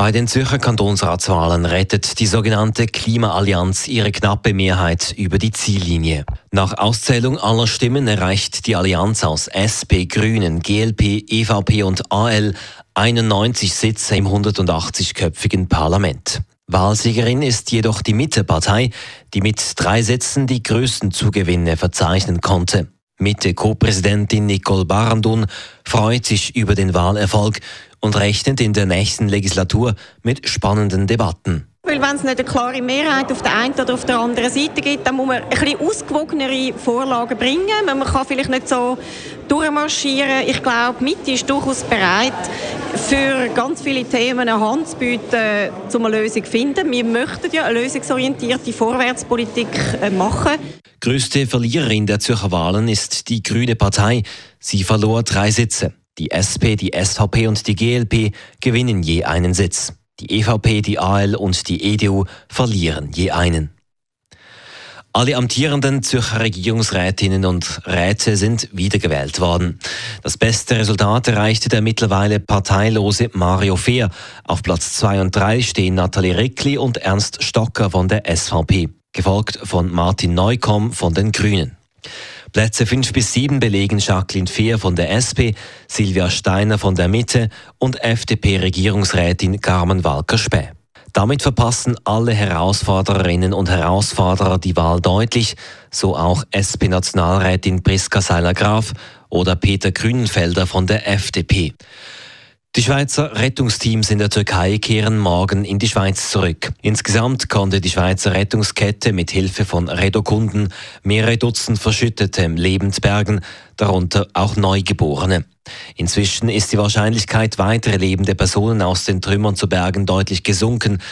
Bei den Zürcher Kantonsratswahlen rettet die sogenannte Klimaallianz ihre knappe Mehrheit über die Ziellinie. Nach Auszählung aller Stimmen erreicht die Allianz aus SP, Grünen, GLP, EVP und AL 91 Sitze im 180-köpfigen Parlament. Wahlsiegerin ist jedoch die Mittepartei, die mit drei Sätzen die größten Zugewinne verzeichnen konnte. Mitte-Co-Präsidentin Nicole Barandun freut sich über den Wahlerfolg und rechnet in der nächsten Legislatur mit spannenden Debatten. Weil wenn es nicht eine klare Mehrheit auf der einen oder auf der anderen Seite gibt, dann muss man ein bisschen ausgewogenere Vorlagen bringen. Man kann vielleicht nicht so durchmarschieren. Ich glaube, Mitte ist durchaus bereit, für ganz viele Themen eine Hand zu bieten, um eine Lösung zu finden. Wir möchten ja eine lösungsorientierte Vorwärtspolitik äh, machen. Größte Verliererin der Zürcher Wahlen ist die Grüne Partei. Sie verlor drei Sitze. Die SP, die SVP und die GLP gewinnen je einen Sitz. Die EVP, die AL und die EDU verlieren je einen. Alle amtierenden Zürcher Regierungsrätinnen und Räte sind wiedergewählt worden. Das beste Resultat erreichte der mittlerweile parteilose Mario Fehr. Auf Platz 2 und 3 stehen Nathalie Rickli und Ernst Stocker von der SVP, gefolgt von Martin Neukomm von den Grünen. Plätze 5 bis 7 belegen Jacqueline Fehr von der SP, Silvia Steiner von der Mitte und FDP-Regierungsrätin Carmen Walker-Späh. Damit verpassen alle Herausfordererinnen und Herausforderer die Wahl deutlich, so auch SP-Nationalrätin Priska Seiler-Graf oder Peter Grünenfelder von der FDP. Die Schweizer Rettungsteams in der Türkei kehren morgen in die Schweiz zurück. Insgesamt konnte die Schweizer Rettungskette mit Hilfe von Redokunden mehrere Dutzend Verschüttete lebend bergen, darunter auch Neugeborene. Inzwischen ist die Wahrscheinlichkeit, weitere lebende Personen aus den Trümmern zu bergen, deutlich gesunken.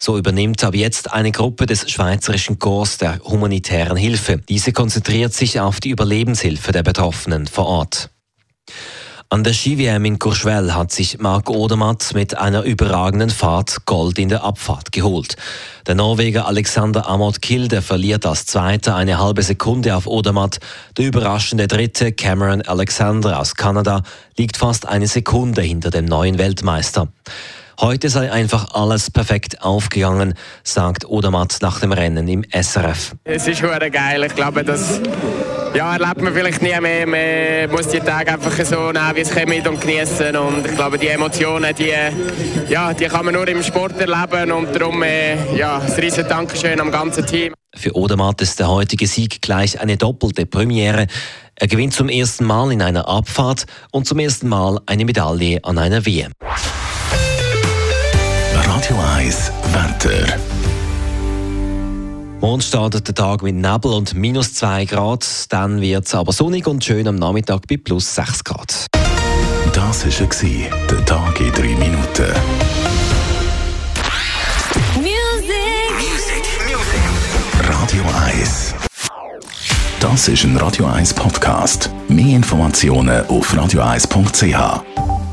So übernimmt ab jetzt eine Gruppe des Schweizerischen Korps der humanitären Hilfe. Diese konzentriert sich auf die Überlebenshilfe der Betroffenen vor Ort. An der Ski-WM in Courchevel hat sich Marc Odermatt mit einer überragenden Fahrt Gold in der Abfahrt geholt. Der Norweger Alexander Amott Kilde verliert als Zweiter eine halbe Sekunde auf Odermatt. Der überraschende Dritte, Cameron Alexander aus Kanada, liegt fast eine Sekunde hinter dem neuen Weltmeister. Heute sei einfach alles perfekt aufgegangen, sagt Odermatt nach dem Rennen im SRF. Es ist schon geil. Ich glaube, das ja, erlebt man vielleicht nie mehr. Man muss die Tage einfach so nehmen, wie es kommt und genießen. Und ich glaube, die Emotionen, die, ja, die kann man nur im Sport erleben. Und darum äh, ja, ein riesen Dankeschön am ganzen Team. Für Odermatt ist der heutige Sieg gleich eine doppelte Premiere. Er gewinnt zum ersten Mal in einer Abfahrt und zum ersten Mal eine Medaille an einer WM. Radio 1 Wetter. Morgen startet der Tag mit Nebel und minus 2 Grad. Dann wird es aber sonnig und schön am Nachmittag bei plus 6 Grad. Das war der Tag in 3 Minuten. Music. Radio 1. Das ist ein Radio 1 Podcast. Mehr Informationen auf radio1.ch.